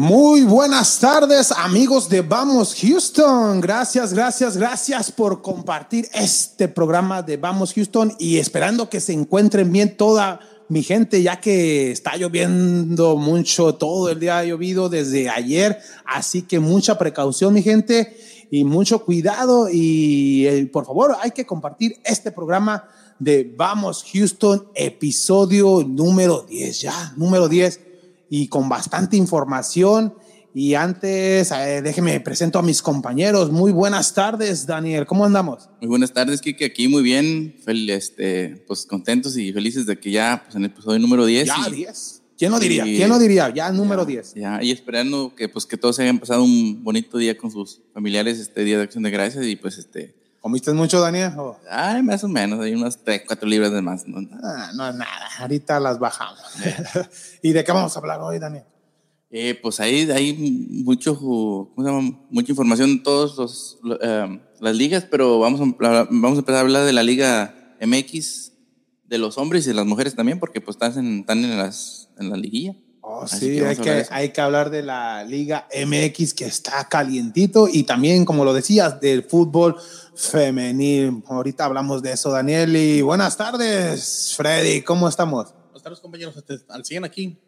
Muy buenas tardes, amigos de Vamos Houston. Gracias, gracias, gracias por compartir este programa de Vamos Houston y esperando que se encuentren bien toda mi gente, ya que está lloviendo mucho, todo el día ha llovido desde ayer, así que mucha precaución, mi gente, y mucho cuidado y eh, por favor hay que compartir este programa de Vamos Houston, episodio número 10, ya, número 10 y con bastante información. Y antes, eh, déjeme presento a mis compañeros. Muy buenas tardes, Daniel. ¿Cómo andamos? Muy buenas tardes, Kike. Aquí muy bien. Fel, este, pues contentos y felices de que ya, pues en el episodio número 10. Ya, 10. ¿Quién lo diría? ¿Quién lo diría? Ya, número 10. Ya, y esperando que, pues, que todos hayan pasado un bonito día con sus familiares, este día de acción de gracias y pues este. ¿Comiste mucho, Daniel? Ay, más o menos, hay unas 3, 4 libras de más. No, ah, no es nada, ahorita las bajamos. ¿Y de qué vamos a hablar hoy, Daniel? Eh, pues ahí hay mucho, ¿cómo se llama? mucha información en todas los, eh, las ligas, pero vamos a, vamos a empezar a hablar de la Liga MX, de los hombres y de las mujeres también, porque pues están en, están en, las, en la liguilla. Sí, hay, que, hay que hablar de la Liga MX que está calientito y también, como lo decías, del fútbol femenil. Ahorita hablamos de eso, Daniel. Y buenas tardes, Freddy, ¿cómo estamos? Buenas tardes, compañeros. Este, al 100 aquí.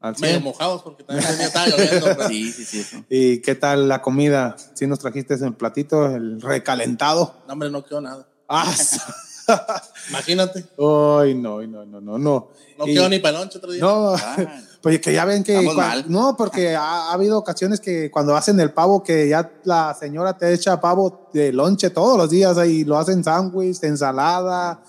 Al 100. Medio mojados porque también estaba lloviendo. Sí, sí, sí. ¿Y qué tal la comida? ¿Sí nos trajiste el platito, el recalentado? No, hombre, no quedó nada. Ah, Imagínate. Ay, no, no, no, no, no. No quedó ni para otro día. No, pues que ya ven que. no, porque ha, habido ocasiones que cuando hacen el pavo, que ya la señora te echa pavo de lonche todos los días ahí, lo hacen sándwich, ensalada,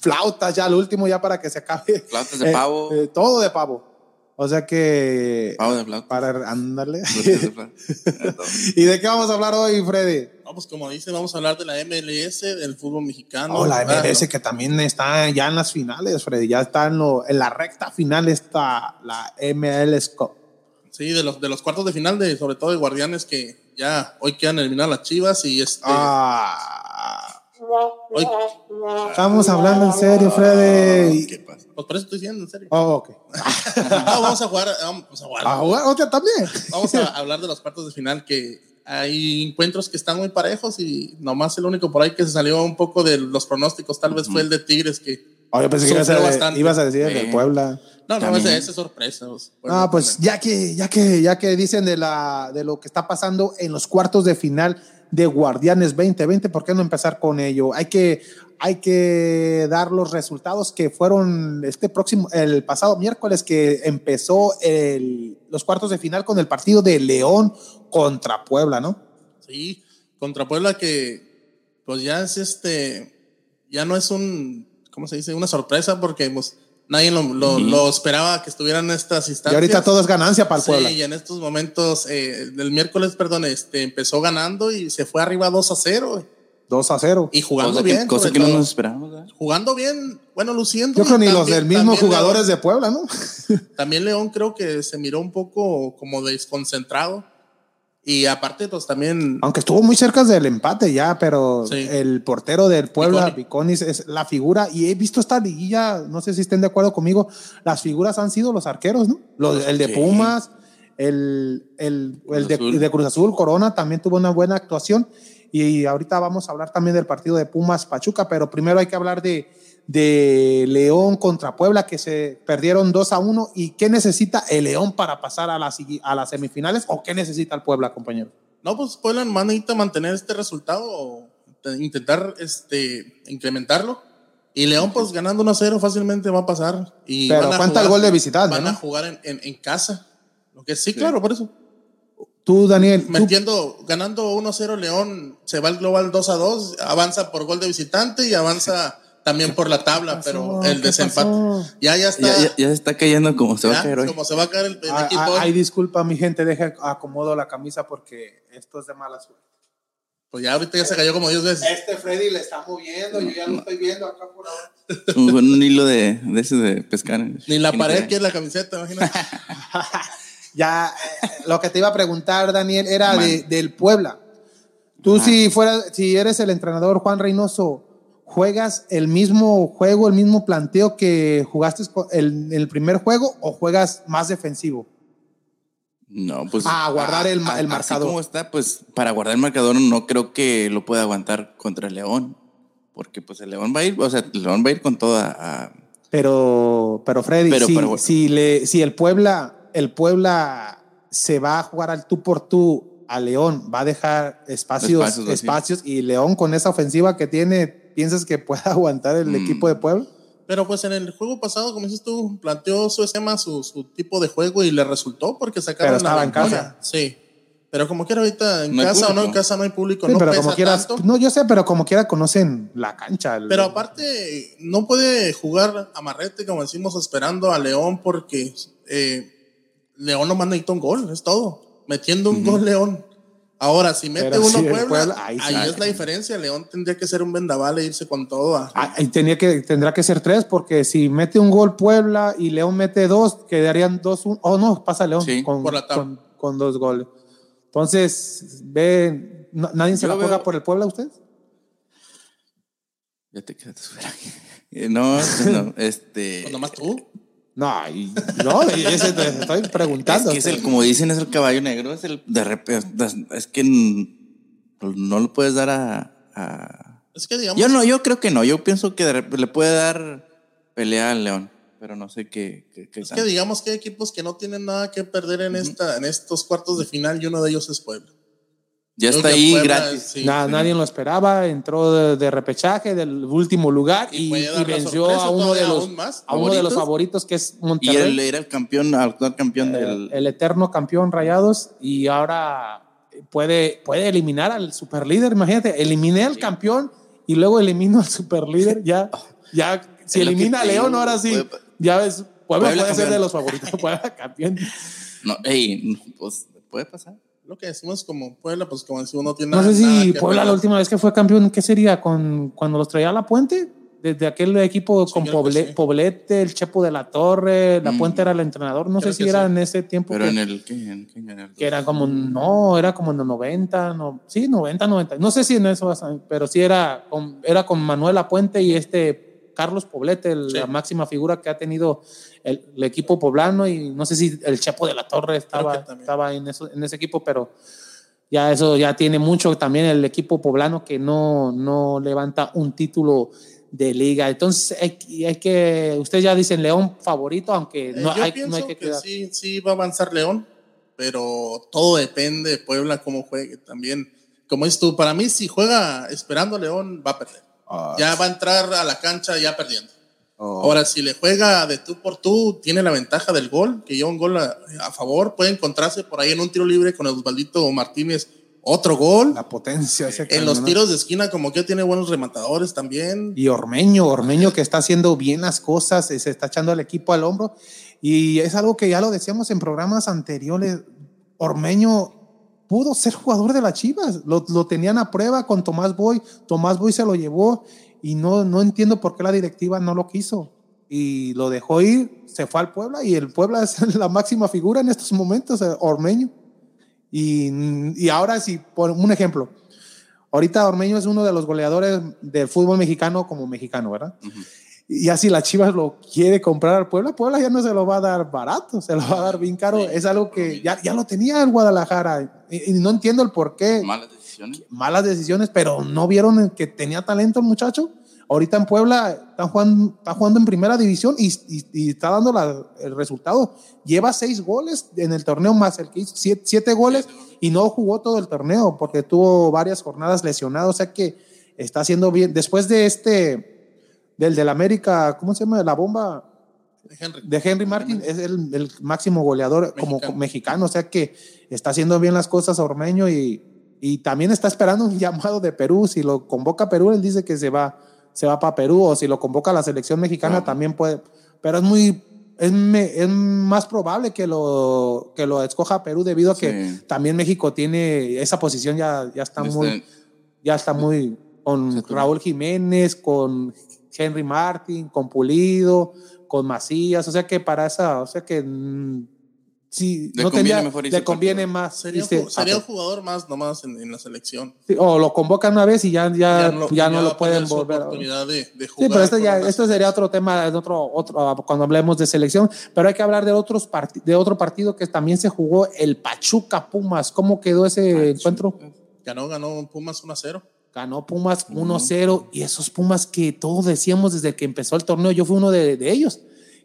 flautas, ya al último, ya para que se acabe. Flautas de pavo. Eh, todo de pavo. O sea que. Pavo de flautas. Para andarle. ¿Y de qué vamos a hablar hoy, Freddy? pues como dice, vamos a hablar de la MLS, del fútbol mexicano. Oh, la MLS que también está ya en las finales, Freddy. Ya está en, en la recta final está la MLS Cup. Sí, de los, de los cuartos de final, de, sobre todo de Guardianes, que ya hoy quedan eliminar las Chivas y este. Ah. Hoy, Estamos hablando en serio, Freddy. ¿Qué pasa? Pues por eso estoy diciendo en serio. Oh, ok. vamos a jugar. Vamos a jugar. ¿A jugar? ¿O también? Vamos a hablar de los cuartos de final que hay encuentros que están muy parejos y nomás el único por ahí que se salió un poco de los pronósticos tal vez fue el de Tigres que pensé que ibas a, ibas a, decir el de Puebla. No, no, ese, es sorpresa. ah, pues ya que, ya que, ya que dicen de la, de lo que está pasando en los cuartos de final de Guardianes 2020, ¿por qué no empezar con ello? Hay que, hay que dar los resultados que fueron este próximo, el pasado miércoles que empezó el, los cuartos de final con el partido de León contra Puebla, ¿no? Sí, contra Puebla que pues ya es este, ya no es un, ¿cómo se dice? Una sorpresa porque pues, nadie lo, esperaba que estuvieran estas instancias. Y ahorita todo es ganancia para el Puebla. Sí, y en estos momentos, eh, el miércoles, perdón, este, empezó ganando y se fue arriba 2 a 0. 2 a 0. Y jugando bien. cosa que no nos esperamos. ¿eh? Jugando bien, bueno, luciendo. Yo creo ni los del mismo jugadores de Puebla, ¿no? también León creo que se miró un poco como desconcentrado. Y aparte, pues también. Aunque estuvo muy cerca del empate ya, pero el portero del Puebla, Viconis, es la figura. Y he visto esta liguilla, no sé si estén de acuerdo conmigo, las figuras han sido los arqueros, ¿no? el de Pumas, el, el, el de, de, Cruz Azul, Corona también tuvo una buena actuación. Y ahorita vamos a hablar también del partido de Pumas Pachuca, pero primero hay que hablar de, de León contra Puebla que se perdieron 2 a 1 y qué necesita el León para pasar a las, a las semifinales o qué necesita el Puebla, compañero. No, pues Puebla necesita mantener este resultado o intentar este, incrementarlo. Y León, pues ganando 1 a 0 fácilmente va a pasar. Y Pero cuenta el gol de visitante. Van a jugar en, en, casa. Lo que sí, claro, por eso. Tú, Daniel. Me entiendo, ganando 1 a 0 León, se va al global 2 a 2, avanza por gol de visitante y avanza también por la tabla, pero el desempate. Ya, ya está. Ya, ya, se está cayendo como se va a caer hoy. Como se va a caer el, ah, equipo. Ah, ay, disculpa, mi gente, deja acomodo la camisa porque esto es de mala suerte. Pues ya ahorita ya se cayó como 10 veces. Este Freddy le está moviendo, yo ya lo estoy viendo acá por ahora. un hilo de, de ese de pescar. Ni la pared que es la camiseta, imagínate. ya, eh, lo que te iba a preguntar, Daniel, era de, del Puebla. Tú, si fueras, si eres el entrenador Juan Reynoso, ¿Juegas el mismo juego, el mismo planteo que jugaste en el primer juego o juegas más defensivo? No, pues. A guardar el, a- el así marcador. como está, pues para guardar el marcador no creo que lo pueda aguantar contra el León. Porque pues el León va a ir, o sea, el León va a ir con toda. a- Pero, pero Freddy, Pero si, si, le, si el Puebla, el Puebla se va a jugar al tú por tú a León, va a dejar espacios, Espacios y León con esa ofensiva que tiene, ¿piensas que pueda aguantar el Mm. equipo de Puebla? Pero pues en el juego pasado, como dices tú, planteó su esquema, su, su tipo de juego y le resultó porque sacaron Pero estaba la en casa. Sí. Pero como quiera ahorita en No casa o no en casa no hay público, Sí, no pero pesa como quieras, tanto. no, yo sé, pero como quiera conocen la cancha. el- Pero aparte, no puede jugar amarrete, como decimos, esperando a León porque eh, León nomás necesita un gol, es todo. Metiendo un gol León. Ahora, si mete Pero uno si Puebla, Puebla, ahí, ahí es la diferencia. León tendría que ser un vendaval e irse con todo. a- Ah, y tenía que, tendrá que ser tres, porque si mete un gol Puebla y León mete dos, quedarían dos, un, oh no, pasa León Sí, con, por la tabla. con, con dos goles. Entonces, ve, no- ¿nadie se Yo la juega veo- por el Puebla usted? Ya te quedaste fuera. No, no, este. Pues nomás tú. No, y, no, te estoy Es preguntando. que es el, como dicen, es el caballo negro, es el de repente, es que no lo puedes dar a, a- Es que digamos, Yo no, yo creo que no, yo pienso que de repente le puede dar pelea al León, pero no sé qué, qué, qué es que digamos que hay equipos que no tienen nada que perder en, esta, en estos cuartos de final y uno de ellos es Puebla. Ya está ahí Puebla, gratis. sí. Na- Nadie lo esperaba, entró de, de repechaje del último lugar y, y la venció a uno de los más. a uno de los ¿Favoritos? que es Y Monterrey. él era el campeón, actual campeón del. el eterno campeón Rayados y ahora puede, puede eliminar al superlíder. Imagínate, eliminé al campeón y luego elimino al superlíder. Ya, ya, si elimina a León, ahora sí, puede- ya ves, Puebla, Puebla puede ser campeón. de los favoritos, Puebla campeón. No, ey, pues puede pasar. Lo que decimos como Puebla, pues como decimos, no tiene No sé nada si que Puebla la última vez que fue campeón, ¿qué sería? con Cuando los traía a la puente. Desde aquel equipo con Poble- sí. Poblete, el Chepo de la Torre, la Mm. Puente era el entrenador. No Creo sé si era sí. en ese tiempo. Pero que- en el. ¿qué? ¿En qué año? que era como, no, era como en los 90, no, sí, 90, 90, no sé si en eso, pero sí era con, era con Manuel Apuente y este Carlos Poblete, el- Sí. la máxima figura que ha tenido el, el equipo poblano y no sé si el Chepo de la Torre estaba, estaba en, eso, en ese equipo, pero ya eso ya tiene mucho también el equipo poblano que no, no levanta un título de liga. Entonces hay, que- ustedes ya dicen León favorito, aunque Eh, no, yo hay, pienso no hay que, que, quedar. sí, sí va a avanzar León, pero todo depende de Puebla cómo juegue también. Como dices tú, para mí si juega esperando a León va a perder. Ah, Ya va a entrar a la cancha ya perdiendo. oh. Ahora, si le juega de tú por tú, tiene la ventaja del gol, que lleva un gol a, a favor, puede encontrarse por ahí en un tiro libre con Osvaldito Martínez otro gol. la potencia. ese En los tiros de esquina, como que tiene buenos rematadores también. Y Ormeño, Ormeño que está haciendo bien las cosas, eh, se está echando al equipo al hombro. Y es algo que ya lo decíamos en programas anteriores. Ormeño pudo ser jugador de las Chivas. Lo, lo tenían a prueba con Tomás Boy. Tomás Boy se lo llevó y no, no entiendo por qué la directiva no lo quiso. Y lo dejó ir, se fue al Puebla y el Puebla es la máxima figura en estos momentos, eh, Ormeño. Y, y ahora sí, por un ejemplo, ahorita Ormeño es uno de los goleadores del fútbol mexicano como mexicano, ¿verdad? Y así la Chivas lo quiere comprar al Puebla, Puebla ya no se lo va a dar barato, se lo va a dar bien caro. Es algo que ya, ya lo tenía el Guadalajara y, y no entiendo el por qué. Malas decisiones. Malas decisiones, pero no vieron que tenía talento el muchacho. Ahorita en Puebla está jugando, está jugando en primera división y, y- y está dando la- el resultado. Lleva seis goles en el torneo más el que hizo siete, siete goles y no jugó todo el torneo porque tuvo varias jornadas lesionado. O sea que está haciendo bien. Después de este, del del América, ¿cómo se llama? La bomba Henry. de Henry Martin es el, el máximo goleador como Mexicano. mexicano, o sea que está haciendo bien las cosas Ormeño y, y también está esperando un llamado de Perú. Si lo convoca Perú, él dice que se va, se va para Perú, o si lo convoca la selección mexicana Ajá. también puede, pero es muy, es, me- es más probable que lo, que lo escoja Perú debido a que Sí. también México tiene esa posición ya, ya está Este, muy, ya está muy con Raúl Jiménez, con Henry Martin, con Pulido, con Macías, o sea que para esa, o sea que mm, sí, Le no conviene tendría, mejor le conviene más. Sería, un, sería un jugador más nomás en, en la selección. sí, o lo convocan una vez y ya, ya, ya no, ya lo va a pueden volver a oportunidad de, de Sí, jugar pero esto ya, esto sería otro tema, en otro, otro, cuando hablemos de selección. Pero hay que hablar de otros parti- de otro partido que también se jugó, el Pachuca Pumas. ¿Cómo quedó ese encuentro? Ganó, ganó Pumas 1 a 0. Ganó Pumas 1-0 y esos Pumas que todos decíamos desde que empezó el torneo, yo fui uno de, de ellos,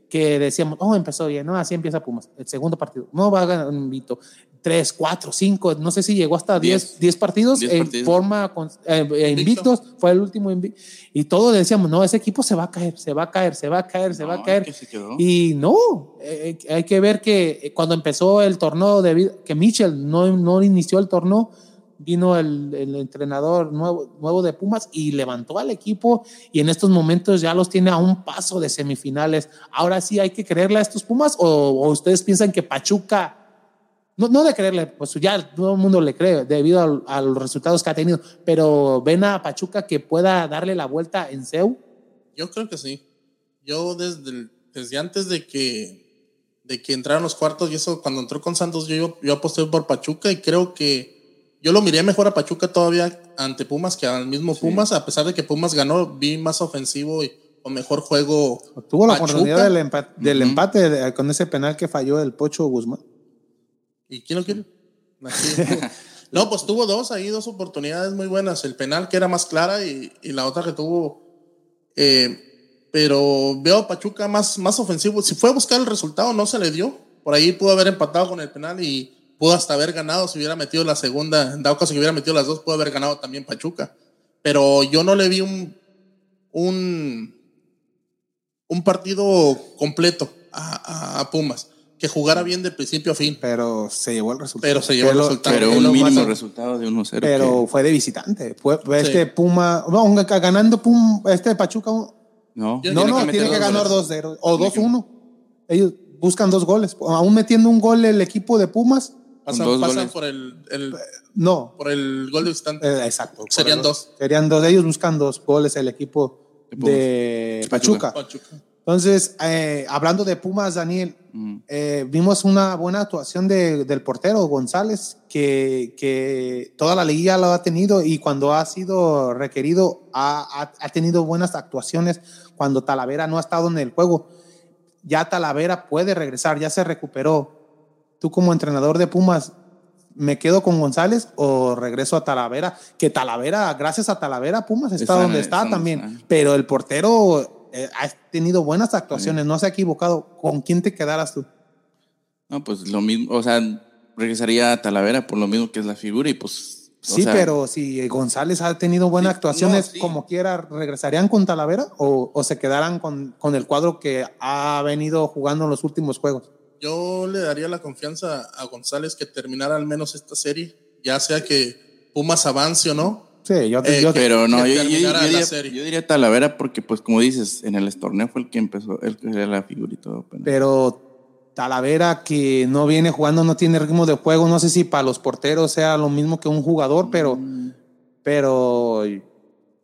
que decíamos, oh, empezó bien, no, así empieza Pumas, el segundo partido, no va a ganar invito, tres, cuatro, cinco, no sé si llegó hasta Diez. diez, diez partidos Diez en partidos. forma con- eh, eh, Invicto. invictos, fue el último invi- y todos decíamos, no, ese equipo se va a caer, se va a caer, se va a caer, se va a No, caer. Y no, eh, hay que ver que eh, cuando empezó el torneo, debido, que Mitchell no, no inició el torneo, vino el, entrenador nuevo, nuevo de Pumas y levantó al equipo y en estos momentos ya los tiene a un paso de semifinales. Ahora sí hay que creerle a estos Pumas o, ustedes piensan que Pachuca, no, no de creerle, pues ya todo el mundo le cree debido a, los resultados que ha tenido, pero ven a Pachuca que pueda darle la vuelta en CEU. Yo creo que sí. Yo desde, desde antes de que, de que entraron los cuartos y eso, cuando entró con Santos, yo, yo aposté por Pachuca y creo que yo lo miré mejor a Pachuca todavía ante Pumas que al mismo Pumas, a pesar de que Pumas ganó, vi más ofensivo y con mejor juego. Tuvo la Pachuca. oportunidad del empate, del Ujú. empate de- con ese penal que falló el Pocho Guzmán. ¿Y quién lo quiere? No, pues tuvo dos ahí, dos oportunidades muy buenas. El penal que era más clara y, y la otra que tuvo. eh, pero veo a Pachuca más, más ofensivo. Si fue a buscar el resultado, no se le dio. Por ahí pudo haber empatado con el penal y pudo hasta haber ganado si hubiera metido la segunda. En dado caso que hubiera metido las dos, pudo haber ganado también Pachuca. Pero yo no le vi un, un, un partido completo a, a- a Pumas. Que jugara bien de principio a fin. Pero se llevó el resultado. Pero se llevó el resultado. Pero un mínimo resultado de 1-0. Pero que- fue de visitante. Fue, fue Sí. este Puma. No, ganando Pum, este Pachuca. no, Yo- no, tiene no, que tiene que ganar goles. 2-0 o Tiene que- 2-1. Ellos buscan dos goles. Aún metiendo un gol el equipo de Pumas, Pasan, Con dos pasan goles. por el, el- no. por el gol de visitante. Eh, exacto. Serían dos. Serían dos. Ellos buscan dos goles el equipo De Pachuca. Pachuca. Pachuca. Entonces, eh, hablando de Pumas, Daniel, Mm. eh, vimos una buena actuación de- del portero González, que, que toda la liguilla lo ha tenido y cuando ha sido requerido ha, ha- ha tenido buenas actuaciones cuando Talavera no ha estado en el juego. Ya Talavera puede regresar, ya se recuperó. Tú como entrenador de Pumas, ¿me quedo con González o regreso a Talavera? Que Talavera, gracias a Talavera, Pumas está, Está- donde está también. está. Pero el portero eh, ha tenido buenas actuaciones, no se ha equivocado. ¿Con quién te quedaras tú? No, pues lo mismo, o sea, regresaría a Talavera por lo mismo que es la figura y pues. Sí, sea, pero si González ha tenido buenas Sí, actuaciones, no, sí. como quiera, ¿regresarían con Talavera o, o se quedarán con, con el cuadro que ha venido jugando en los últimos juegos? Yo le daría la confianza a González que terminara al menos esta serie, ya sea que Pumas avance o no. Sí, yo, Eh, yo- que- Pero no, yo, yo- diría, yo diría Talavera porque, pues, como dices, en el torneo fue el que empezó, el que era la figura y todo. pero- pero Talavera que no viene jugando, no tiene ritmo de juego, no sé si para los porteros sea lo mismo que un jugador, pero, Mm. pero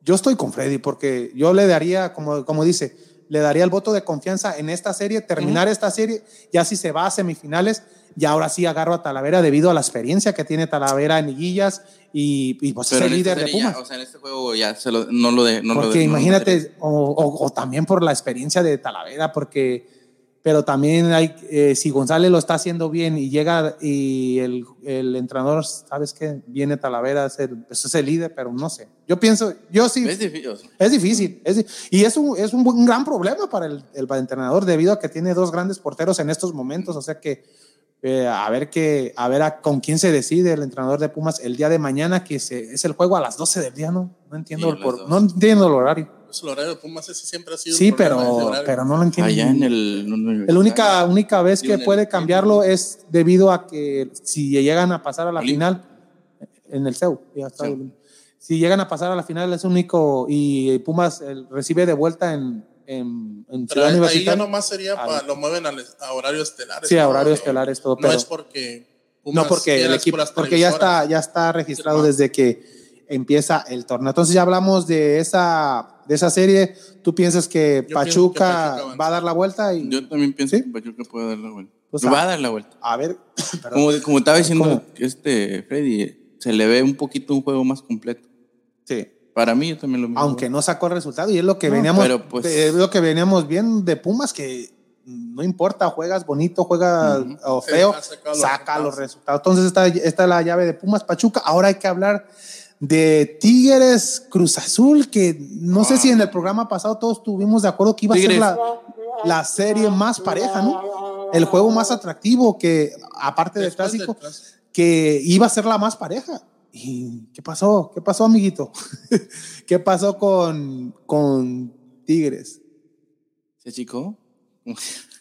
yo estoy con Freddy porque yo le daría, como, como dice, le daría el voto de confianza en esta serie, terminar esta serie, ya si se va a semifinales, y ahora sí agarro a Talavera debido a la experiencia que tiene Talavera en liguillas y, y pues es Pero el esta líder de ya, Pumas. o sea, en este juego ya se lo, no lo de. No lo porque de- no lo imagínate, metería. o, o- o también por la experiencia de Talavera, porque, pero también hay, eh, si González lo está haciendo bien y llega y el, el entrenador, sabes que viene Talavera, es el, pues es el líder, pero no sé. Yo pienso, yo sí. Es difícil. Es difícil, es y es un, es un, buen- un gran problema para el, el entrenador debido a que tiene dos grandes porteros en estos momentos, o sea que eh, a ver que a ver a, con quién se decide el entrenador de Pumas el día de mañana que se, es el juego a las 12 del día, no no entiendo Sí, el por- 12. no entiendo el horario. Pues el horario de Pumas ese siempre ha sido. Sí, pero pero no lo entiendo. Allá en el. La única, única vez que puede cambiarlo es debido a que si llegan a pasar a la Olímpico. final en el CEU, ya está. CEU. Si llegan a pasar a la final es único y Pumas eh, recibe de vuelta en, en, en Pero Ciudad ahí, ya nomás sería, Ah, pa- no. lo mueven al- a, horario estelar. Sí, a horario estelar es todo, No pero- es porque. Pumas No, porque el equipo, por porque ya está, ya está registrado desde que empieza el torneo. Entonces ya hablamos de esa de esa serie, ¿tú piensas que, Yo Pachuca, que Pachuca va a dar la vuelta? Y, Yo también pienso ¿Sí? que Pachuca puede dar la vuelta. Pues, Lo ah, va a dar la vuelta. a ver. Como, como estaba diciendo ¿Cómo? este Freddy, se le ve un poquito un juego más completo. sí. Para mí, yo también lo mismo. Aunque no sacó el resultado y es lo que No, veníamos, pero, pues- es lo que veníamos bien de Pumas que no importa, juegas bonito, juegas Ujú. o feo, Sí, saca los resultados. Entonces esta, esta es la llave de Pumas Pachuca. Ahora hay que hablar de Tigres Cruz Azul, que no sé si en el programa pasado todos estuvimos de acuerdo que iba a ser la, la serie más pareja, ¿no? El juego más atractivo que, aparte del clásico. que iba a ser la más pareja. ¿Y qué pasó? ¿Qué pasó, amiguito? ¿Qué pasó con, con Tigres? ¿Se achicó?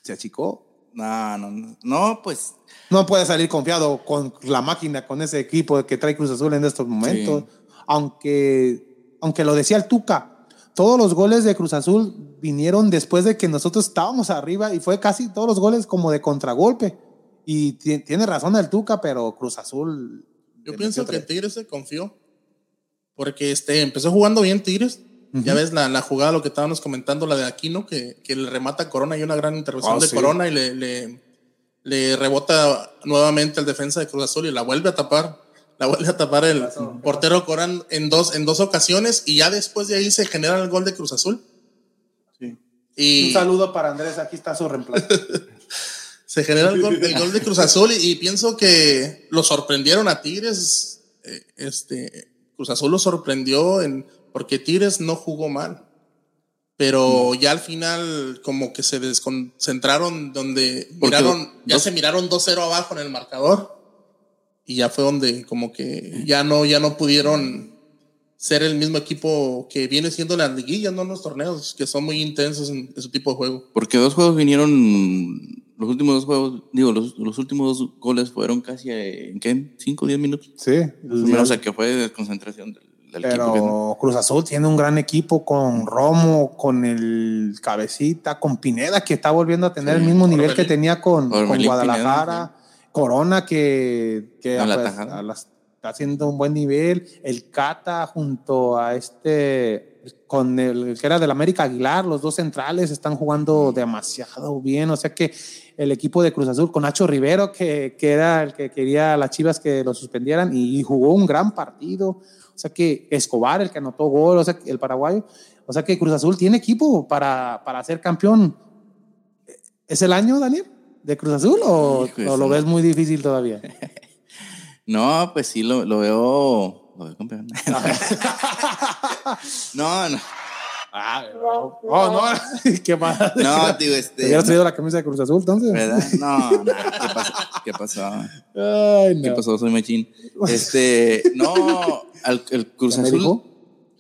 ¿Se achicó? No, no, no. No, pues. No puede salir confiado con la máquina, con ese equipo que trae Cruz Azul en estos momentos. Aunque, aunque lo decía el Tuca, todos los goles de Cruz Azul vinieron después de que nosotros estábamos arriba y fue casi todos los goles como de contragolpe. Y ti- tiene razón el Tuca, pero Cruz Azul. Yo pienso que. Tigres se confió. Porque este, empezó jugando bien Tigres. Ya ves la, la jugada, lo que estábamos comentando, la de Aquino, que, que le remata a Corona y una gran intervención Ah, de sí. Corona y le, le, le rebota nuevamente el defensa de Cruz Azul y la vuelve a tapar. La vuelve a tapar el portero Corán en dos, en dos ocasiones y ya después de ahí se genera el gol de Cruz Azul. Sí. Y Un saludo para Andrés, aquí está su reemplazo. se genera el gol, el gol de Cruz Azul y, y pienso que lo sorprendieron a Tigres. eh, Este, Cruz Azul lo sorprendió en, porque Tigres no jugó mal. Pero ya al final como que se desconcentraron donde Porque miraron, ya dos- se miraron 2-0 abajo en el marcador. Y ya fue donde como que ya no, ya no pudieron ser el mismo equipo que viene siendo las liguillas, no los torneos, que son muy intensos en, su tipo de juego. Porque dos juegos vinieron. Los últimos dos juegos, digo, los, los últimos dos goles fueron casi eh, en qué? ¿Cinco o diez minutos? Sí, o sea, que fue de desconcentración del, del equipo. que- Pero Cruz Azul tiene un gran equipo con Romo, con el Cabecita, con Pineda, que está volviendo a tener el mismo nivel que tenía con, Guadalajara. Corona, que, que A la pues, tajada. a las- está haciendo un buen nivel. El Cata junto a este, con el que era del América Aguilar, los dos centrales están jugando demasiado bien. O sea que el equipo de Cruz Azul con Nacho Rivero, que, que era el que quería a las Chivas que lo suspendieran y jugó un gran partido. O sea que Escobar, el que anotó gol, o sea, el paraguayo. O sea que Cruz Azul tiene equipo para, para ser campeón. ¿Es el año, Daniel? ¿De Cruz Azul o, Hijo de o lo ves muy difícil todavía? No, pues sí, lo, lo veo. Lo veo campeón. no, no. Ah, no, no, qué mal. No, ¿Te este. hubieras traído la camisa de Cruz Azul entonces? ¿Verdad? No, no. ¿Qué pasó? ¿Qué pasó? Ay, no. ¿Qué pasó? Soy machín. Este, no, al- el Cruz ¿Ya me Azul. dijo?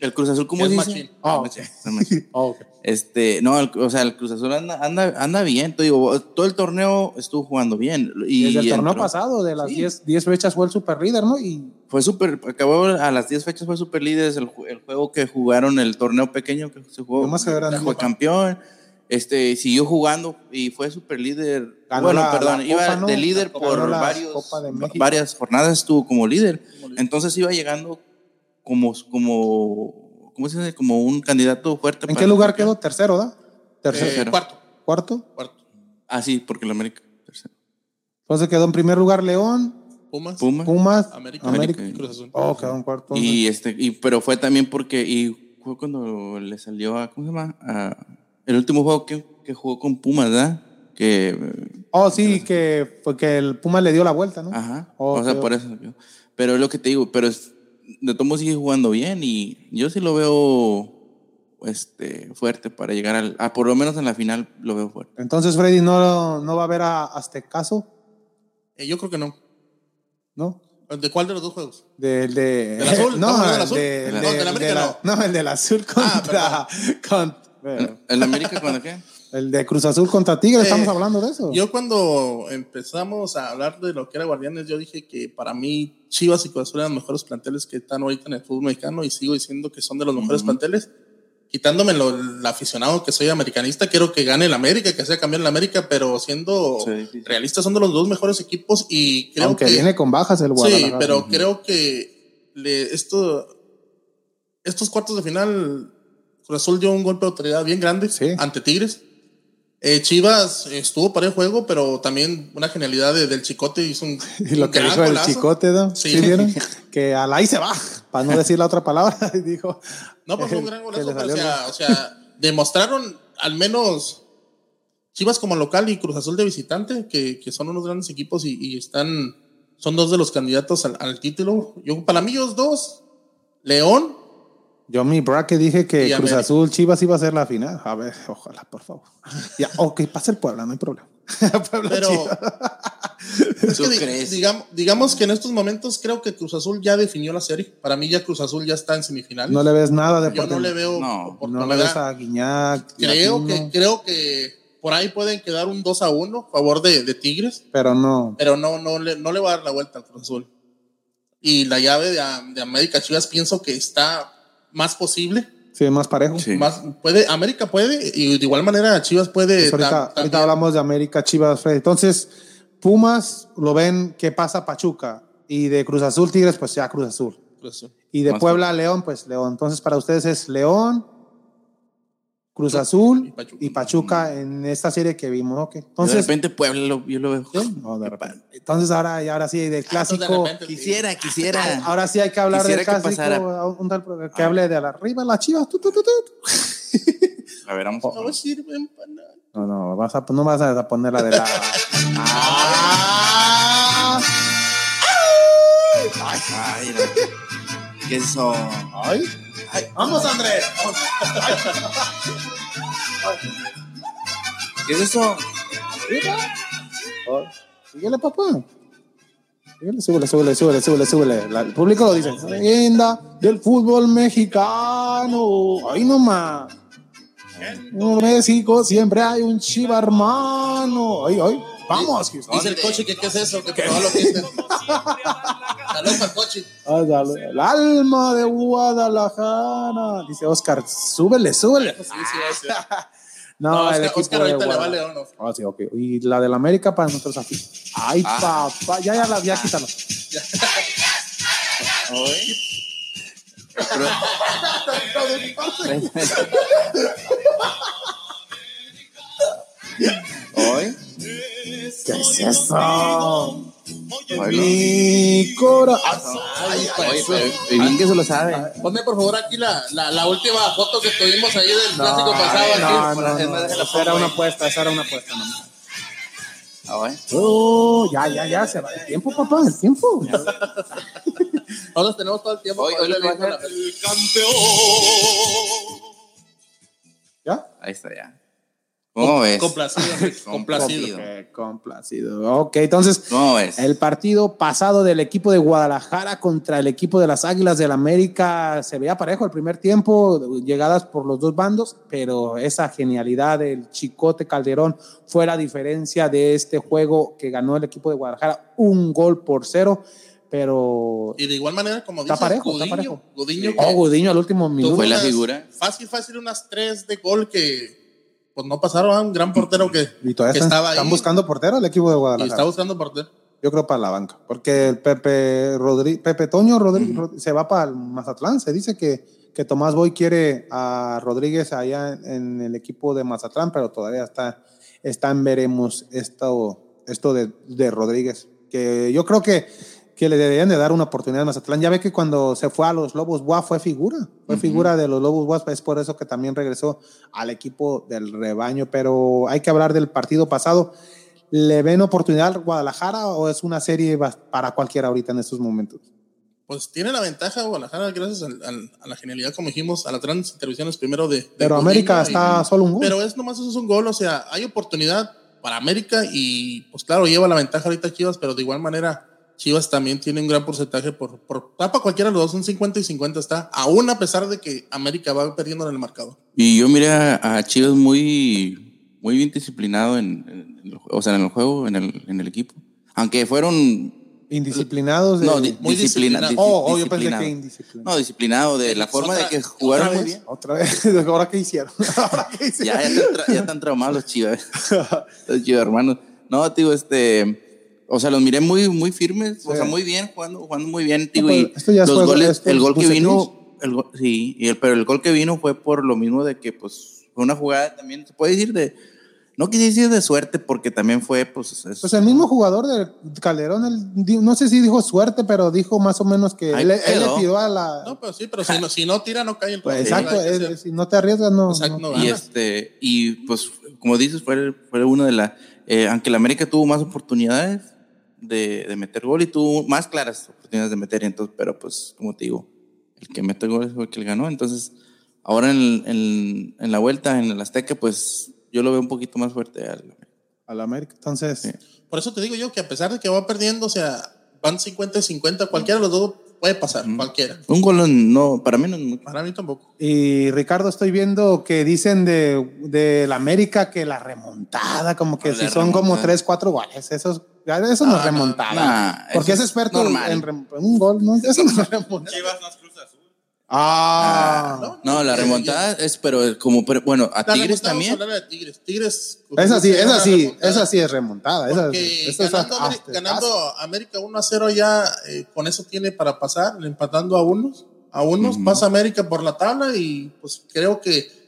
El Cruz Azul, ¿cómo Es dice? machín. Ah, machín. Oh, ok. Este, no, el- o sea, el Cruz Azul anda, anda, anda bien. Te digo, todo el torneo estuvo jugando bien. Y Desde el torneo entró- pasado, de las Sí. 10 10 fechas fue el super líder, ¿no? Y Fue súper, acabó a las 10 fechas, fue súper líder. El, el juego que jugaron, el torneo pequeño que se jugó, fue campeón. Este, siguió jugando y fue súper líder. Ganó bueno, la- perdón, la iba de líder por varios, varias jornadas, estuvo como líder. Entonces iba llegando como, como, ¿cómo se dice? Como un candidato fuerte. ¿en para qué lugar quedó? Tercero, ¿da? Tercero. Eh, cuarto, ¿Cuarto? cuarto. Ah, sí, porque el América. tercero. Entonces quedó en primer lugar León, Pumas, Puma. Pumas, América, América. y Cruz Azul. Oh, quedó en cuarto. Y este, y, pero fue también porque, y fue cuando le salió a, ¿cómo se llama? A- el último juego que, que jugó con Pumas, ¿verdad? Que, Oh, sí, que fue que el Pumas le dio la vuelta, ¿no? ajá, Oh, o sea, por eso. Pero es lo que te digo, pero es, de modos sigue jugando bien y yo sí lo veo este, fuerte para llegar al, a, por lo menos en la final lo veo fuerte. Entonces Freddy no, no va a ver a Aztecaso, Eh, yo creo que no. ¿no? ¿De cuál de los dos juegos? Del de, ¿Del azul? No, ¿Estamos hablando del el azul? de- No, el de- del América de la- no, el del azul contra. con- ¿El, el América cuando qué? El de Cruz Azul contra Tigre, Eh, estamos hablando de eso. Yo cuando empezamos a hablar de lo que era Guardianes, yo dije que para mí Chivas y Cruz Azul eran los mejores planteles que están ahorita en el fútbol mexicano y sigo diciendo que son de los mejores planteles. Quitándome lo, el aficionado que soy americanista, quiero que gane el América, que sea campeón el América, pero siendo Sí, sí, sí. realistas son de los dos mejores equipos y creo Aunque que... viene con bajas el Sí, Guadalajara. pero creo que le, esto, estos cuartos de final Cruz Azul dio un golpe de autoridad bien grande Sí. ante Tigres. Eh, Chivas estuvo para el juego, pero también una genialidad de- del Chicote hizo un, Y lo un que gran dijo el chicote, ¿no? Sí. ¿Sí vieron? que al ahí se va, para no decir la otra palabra. y dijo. No, pues fue un gran golazo, pero, o, sea, o sea, demostraron al menos Chivas como local y Cruz Azul de visitante, que, que son unos grandes equipos y, y están, son dos de los candidatos al, al título. Yo, para mí, ellos dos, León, Yo mi bracket dije que Y Cruz América. Azul Chivas iba a ser la final. A ver, ojalá, por favor. Ya, ok, pasa el Puebla, no hay problema. Puebla, pero es ¿Tú que crees? digamos, digamos que en estos momentos creo que Cruz Azul ya definió la serie. Para mí ya Cruz Azul ya está en semifinales. no le ves nada de Yo no le veo No. No le ves a Guiñac. creo, Latino, que, creo que por ahí pueden quedar un 2 a 1 a favor de, de Tigres. Pero no. pero no, no, le, no le va a dar la vuelta al Cruz Azul. Y la llave de, de América Chivas pienso que está más posible. Sí, más parejo. Sí. Más, puede, América puede, y de igual manera Chivas puede. Pues ahorita, tam- ahorita hablamos de América, Chivas, Fred. Entonces, Pumas lo ven que pasa Pachuca. Y de Cruz Azul, Tigres, pues ya Cruz Azul. Cruz Azul. Y de Más Puebla, León, pues León. Entonces, para ustedes es León, Cruz Azul Y Pachuca. y Pachuca en esta serie que vimos. Ok. de Entonces, repente Puebla lo- yo lo veo. no, de repente. Entonces ahora, ahora sí, del Ah, clásico. de repente, Quisiera, quisiera. Ahora sí hay que hablar del que clásico. pasara. un tal- que hable de la arriba, las chivas. tu, tu, tu, tu. A ver, vamos. No sirven para nada. No, no, vas a, no vas a poner la de la. Ah. Ay, no. ¿Qué es eso? Ay. Vamos, Andrés. ¿Qué es eso? Síguele, papá. Síguele, súbele, súbele, súbele, súbele, súbele. La- el público lo dice. Leyenda del fútbol mexicano. Ahí nomás. En México siempre hay un chiva hermano. Ay, ay. Vamos, Houston. Dice el coche que qué es eso, que por favor lo quiten. Saludos para el coche. Ah, dale. El alma de Guadalajara. Dice Oscar, súbele, súbele. Sí, sí, sí. No, No, el Oscar, equipo Oscar de ahorita le va a Guadalajara. León. ¿no? Ah, sí, ok. Y la del América para nosotros aquí. Ay, Ah. papá. Ya, ya, la, ya quítalo. ¿Qué es eso? Mi corazón. Ay, bien que se lo sabe. Ponme por favor aquí la, la, la última foto que tuvimos ahí del clásico pasado. no, aquí. no, no, no, Esa era una apuesta, esa era una apuesta. nomás. Hoy. Oh, ya, ya, ya, se va el tiempo, papá, el tiempo. Nosotros tenemos todo el tiempo. Hoy- hoy hacer- con la- ¿Ya? Ahí está ya. ¿Cómo ves? Complacido, complacido. Ok, complacido. Ok, entonces, ¿Cómo ves? el partido pasado del equipo de Guadalajara contra el equipo de las Águilas del América se veía parejo el primer tiempo, llegadas por los dos bandos, pero esa genialidad del Chicote Calderón fue la diferencia de este juego que ganó el equipo de Guadalajara, un gol por cero, pero Y de igual manera, como Está dices, parejo, está Gudiño, parejo. Gudiño Oh, Gudiño al último minuto. fue la figura. Fácil, fácil, unas tres de gol que pues no pasaron a un gran portero que, Y todavía que están, estaba están ahí buscando portero el equipo de y Guadalajara. está buscando portero. Yo creo para la banca, porque el Pepe Rodríguez, Pepe Toño Rodríguez se va para el Mazatlán. Se dice que, que Tomás Boy quiere a Rodríguez allá en, en el equipo de Mazatlán, pero todavía está, está en veremos esto, esto de, de Rodríguez. Que yo creo que, que le deberían de dar una oportunidad a Mazatlán. Ya ve que cuando se fue a los Lobos Buap fue figura, fue figura de los Lobos Buap, es por eso que también regresó al equipo del rebaño. Pero hay que hablar del partido pasado. ¿Le ven oportunidad al Guadalajara o es una serie para cualquiera ahorita en estos momentos? Pues tiene la ventaja Guadalajara gracias al- al- a la genialidad, como dijimos, a las grandes intervenciones primero de. de Pero América y- está solo un gol. Pero es nomás eso es un gol, o sea, hay oportunidad para América y pues claro, lleva la ventaja ahorita Chivas, pero de igual manera Chivas también tiene un gran porcentaje por, por tapa cualquiera de los dos, un 50 y 50 está, aún a pesar de que América va perdiendo en el marcador. Y yo miré a, a Chivas muy, muy bien disciplinado en, en el, o sea, en el juego, en el, en el equipo. Aunque fueron Indisciplinados. de- no, di- muy disciplina- oh, oh, yo pensé disciplinado. que indisciplinado. No, disciplinado de la forma Otra- de que jugaron otra muy vez. bien. Otra vez, ¿ahora qué hicieron? ¿Ahora qué hicieron? Ya, ya, están, tra- ya están traumados los chivas. los chivas hermanos. No, tío, este. O sea, los miré muy, muy firmes, o sea, muy bien, jugando, jugando muy bien, tío. pues, y esto ya es los goles, esto el gol que vino, el gol- sí, y el, pero el gol que vino fue por lo mismo de que, pues, fue una jugada también, se puede decir de, no quise decir de suerte, porque también fue, pues, es- Pues el mismo jugador de Calderón, no sé si dijo suerte, pero dijo más o menos que él, él le tiró a la. No, pero sí, pero si no, si no tira, no cae el Pues, exacto, es- es- si no te arriesgas, no. Exacto, no. no y este, y pues, como dices, fue, fue uno de las, eh, aunque el América tuvo más oportunidades de, de meter gol y tuvo más claras oportunidades de meter, entonces, pero pues, como te digo, el que mete gol fue el que ganó, entonces, ahora en, en, en la vuelta, en el Azteca, pues, yo lo veo un poquito más fuerte al América. A la América. Entonces, Sí. Por eso te digo yo que a pesar de que va perdiendo, o sea, van 50 y 50, cualquiera de los dos puede pasar, cualquiera. Un gol no, para mí no es mucho. Para mí tampoco. y Ricardo, estoy viendo que dicen de, de la América que la remontada, como que Ah, si la son como remontada. tres, cuatro goles. Eso, es- ya eso no es Ah, no, remontada. porque es eso es experto normal. en, rem- en un gol, ¿no? Eso no es remontada. Chivas no es Cruz Azul. Ah, No, la remontada es, pero como, pero, bueno, a La Tigres también. de Tigres. Tigres. esa sí, es esa una sí, remontada. esa sí es remontada. Esa, Porque esa es ganando, Ameri- hasta- ganando América 1 a 0 ya eh, con eso tiene para pasar, empatando a unos, a unos, pasa América por la tabla y pues creo que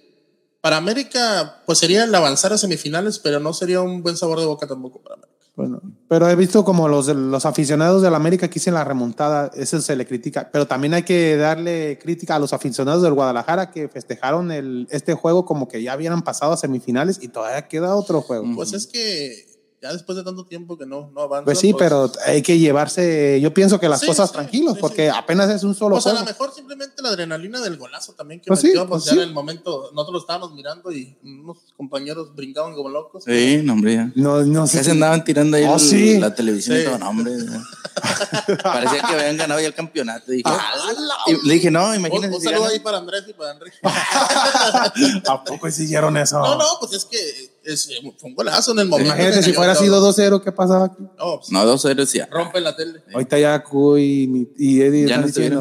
para América pues sería el avanzar a semifinales, pero no sería un buen sabor de boca tampoco para América. Bueno, pero he visto como los, los aficionados del América que hicieron la remontada, eso se le critica. Pero también hay que darle crítica a los aficionados del Guadalajara que festejaron el, este juego como que ya habían pasado a semifinales y todavía queda otro juego. Pues es que ya después de tanto tiempo que no, no avanza. Pues sí, pero hay que llevarse, yo pienso que las Sí, cosas sí, tranquilos, sí, porque sí. apenas es un solo Pues a lo mejor simplemente la adrenalina del golazo también que Pues sí, metió, pues pues ya en el momento nosotros lo estábamos mirando y unos compañeros brincaban como locos. Sí, no, hombre, ya. No, no sé. Ya se andaban tirando ahí Oh, el- sí. la televisión y todo, no, hombre. Parecía que habían ganado ya el campeonato. Y dije, y le dije, no, imagínate. un saludo ahí para Andrés y para Andrés. ¿A poco siguieron eso? No, no, pues es que es, fue un golazo en el momento. Imagínate si fuera sido 2-0, ¿qué pasaba aquí? No, pues, No, dos ceros ya. rompe la tele. Ahorita ya Cuy y, y Eddie Ya están no diciendo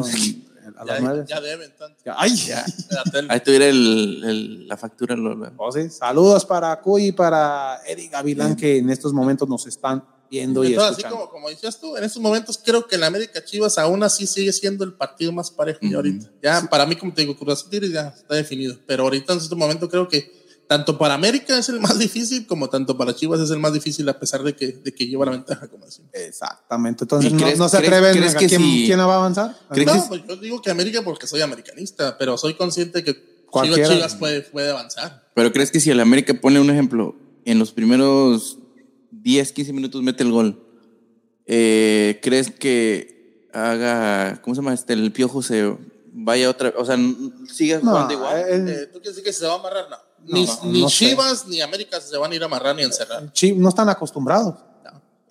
a las Ya, ya deben tanto. ¡Ay! Ya. La. Ahí tuviera el, el- la factura. Lo, lo- Oh, sí. Saludos para Cuy y para Eddie Gavilán que en estos momentos nos están viendo y Entonces, así escuchando. como, como decías tú, en estos momentos creo que el América Chivas aún así sigue siendo el partido más parejo ya ahorita. Ya para mí, como te digo, Cruz Azul ya está definido. Pero ahorita en este momento creo que tanto para América es el más difícil como tanto para Chivas es el más difícil a pesar de que, de que lleva la ventaja, como decimos. Exactamente. Entonces, ¿Y no, crees- no se crees- atreven crees a que quién, si- quién va a avanzar. ¿Crees No, que- pues yo digo que América porque soy americanista, pero soy consciente que Chivas, Cualquiera. Chivas puede, puede avanzar. Pero crees que si el América pone un ejemplo, en los primeros 10, 15 minutos mete el gol, eh, ¿crees que haga, ¿cómo se llama? Este, el piojo se vaya otra, o sea, siga No, jugando igual? el- Eh, ¿Tú quieres decir que se va a amarrar? No. Ni, no, ni no sé. Chivas ni América se van a ir a amarrar ni a encerrar. No están acostumbrados.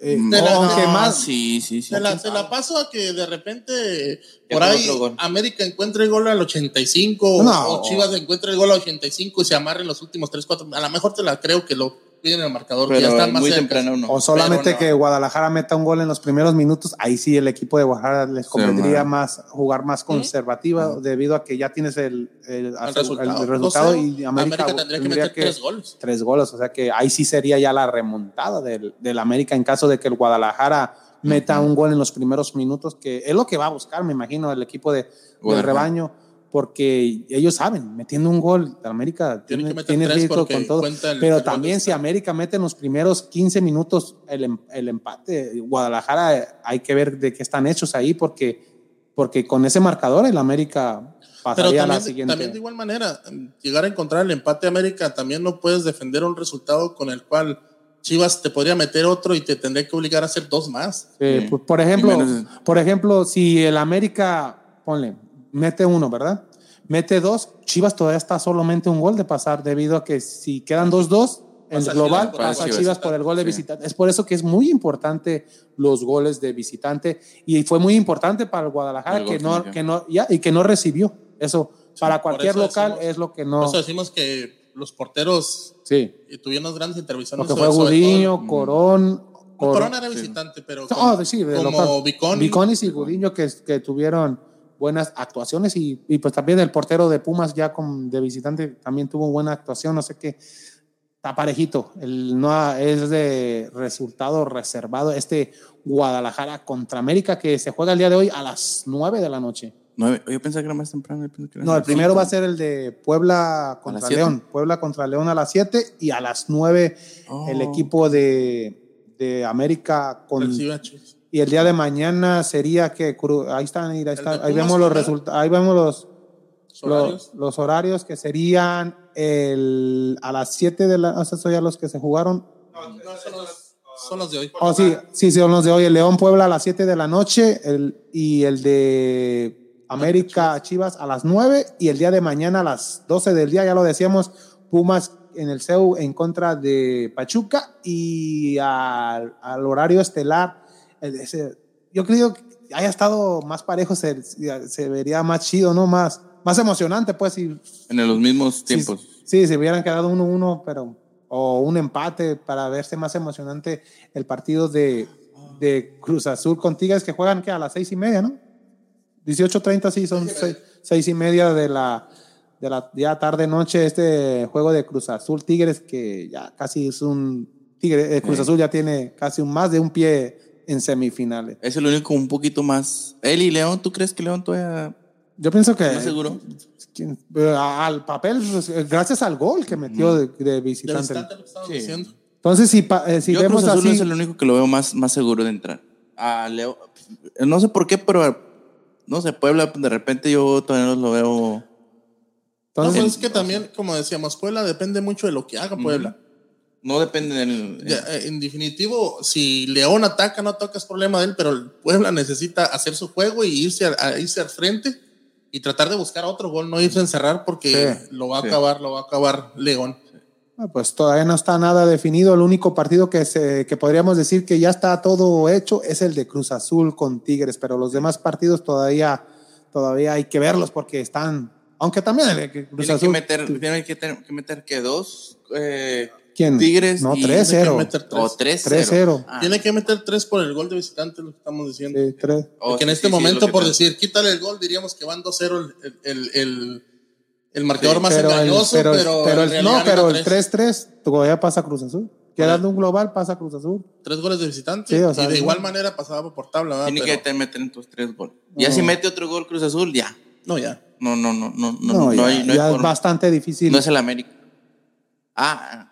Eh, De la- no, más, Sí, sí, sí. Se la, se la paso a que de repente por ahí. América encuentre el gol al 85 No. o Chivas encuentre el gol al 85 y se amarren los últimos 3, 4. A lo mejor te la creo que lo en el marcador, que ya Pero están más muy cerca. temprano no. o solamente pero no. que Guadalajara meta un gol en los primeros minutos, ahí sí el equipo de Guadalajara les convendría más jugar más conservativa debido a que ya tienes el, el, El el resultado. resultado No sé, y América, tendría que meter tres goles. tres goles, o sea que ahí sí sería ya la remontada del, del América en caso de que el Guadalajara meta un gol en los primeros minutos, que es lo que va a buscar, me imagino, el equipo de, del rebaño, porque ellos saben, metiendo un gol, el América Tiene tiene, que meter tiene tres riesgo porque con todo, el- pero también si América mete en los primeros 15 minutos el, em- el empate, Guadalajara hay que ver de qué están hechos ahí, porque, porque con ese marcador el América Pero pasaría a la siguiente. también de igual manera, llegar a encontrar el empate a América, también no puedes defender un resultado con el cual Chivas te podría meter otro y te tendría que obligar a hacer dos más. Eh, Sí. pues, por ejemplo, por ejemplo, si el América, ponle, mete uno, ¿verdad? Mete dos, Chivas todavía está solamente un gol de pasar, debido a que si quedan 2-2 en Pasa global, pasa Chivas. Chivas por el gol de Sí. visitante. Es por eso que es muy importante los goles de visitante y fue muy importante para el Guadalajara El que no, que no, ya, y que no recibió. Eso, para cualquier eso local decimos- es lo que no. eso decimos que los porteros Sí, tuvieron unas grandes intervenciones. porque fue Gudiño, todo- Corón. Corón- Corona era visitante, pero como, de- sí, de como local. Viconi, Viconis y Gudiño que, que tuvieron buenas actuaciones y, y pues también el portero de Pumas ya con, de visitante también tuvo buena actuación, no sé qué. Está parejito, el, no ha- es de resultado reservado este Guadalajara contra América que se juega el día de hoy a las 9 de la noche. Nueve. Yo pensaba que era más temprano. yo pensé que era No, el primero cinco. va a ser el de Puebla contra? León. Puebla contra León a las 7 y a las 9 Oh. el equipo de, de América con... Y el día de mañana sería que ahí están, ahí, están, vemos los resultados, ahí vemos los, Los horarios. los, los horarios que serían el, a las 7 de la, o sea, son ya los que se jugaron. No, son los, son los de hoy. Oh, sí, sí, sí, son los de hoy. El León Puebla a las 7 de la noche el, y el de América Chivas a las 9 y el día de mañana a las 12 del día, ya lo decíamos, Pumas en el CEU en contra de Pachuca y al, al horario estelar. El- ese- yo creo que haya estado más parejo, se, se vería más chido, ¿no? Más, más emocionante, pues, si, En los mismos Sí, tiempos. Sí, se hubieran quedado 1-1, pero o un empate para verse más emocionante el partido de, de Cruz Azul con Tigres que juegan que a las seis y media, ¿no? 18.30 sí, son seis, seis y media de la, de la ya tarde noche este juego de Cruz Azul Tigres que ya casi es un Tigre, eh, Cruz Sí. Azul ya tiene casi un más de un pie en semifinales. Es el único un poquito más. Él y León, ¿tú crees que León todavía Yo pienso que más seguro? ¿quién? Al papel pues, eh, gracias al gol que metió de, de De visitante. Sí. diciendo. Entonces, si, pa- eh, si Yo vemos Cruz Azul así, es el único que lo veo más, más seguro de entrar. A León, no sé por qué, pero no sé, Puebla de repente yo todavía no lo veo. No, entonces, pues es que también, como decíamos, Puebla depende mucho de lo que haga Puebla. No depende del. Ya, eh, en definitivo, si León ataca, no ataca, es problema de él, pero el Puebla necesita hacer su juego y irse, a, a irse al frente y tratar de buscar otro gol, no irse a encerrar porque Sí, lo va a sí. acabar, lo va a acabar León. ah, pues todavía no está nada definido. El único partido que, se, que podríamos decir que ya está todo hecho es el de Cruz Azul con Tigres, pero los demás partidos todavía, todavía hay que verlos porque están, aunque también el de Cruz Tiene que Azul. meter, tiene que, tener- que meter que dos. Eh, ¿Quién? Tigres No, y- 3-0. Tiene que meter tres. o 3-0. 3-0. Ah, Tiene que meter tres por el gol de visitante, lo que estamos diciendo. Sí, tres. oh, Porque en sí, este sí, momento, por decir, quítale el gol, diríamos que van 2-0 el, el, el, el marcador más Pero, el, engañoso, pero, pero, pero en el- no, pero el tres. 3-3 todavía pasa Cruz Azul. Quedando un global pasa Cruz Azul. Tres goles de visitante. Sí, o sea, y de no- igual manera pasaba por tabla, ¿verdad? Tiene Pero- que te- meter en tus tres goles. Ya No. si mete otro gol Cruz Azul, ya. No, ya. No, no, no, no, no, No, no, ya, hay, no hay ya es forma. bastante difícil. No es el América. Ah,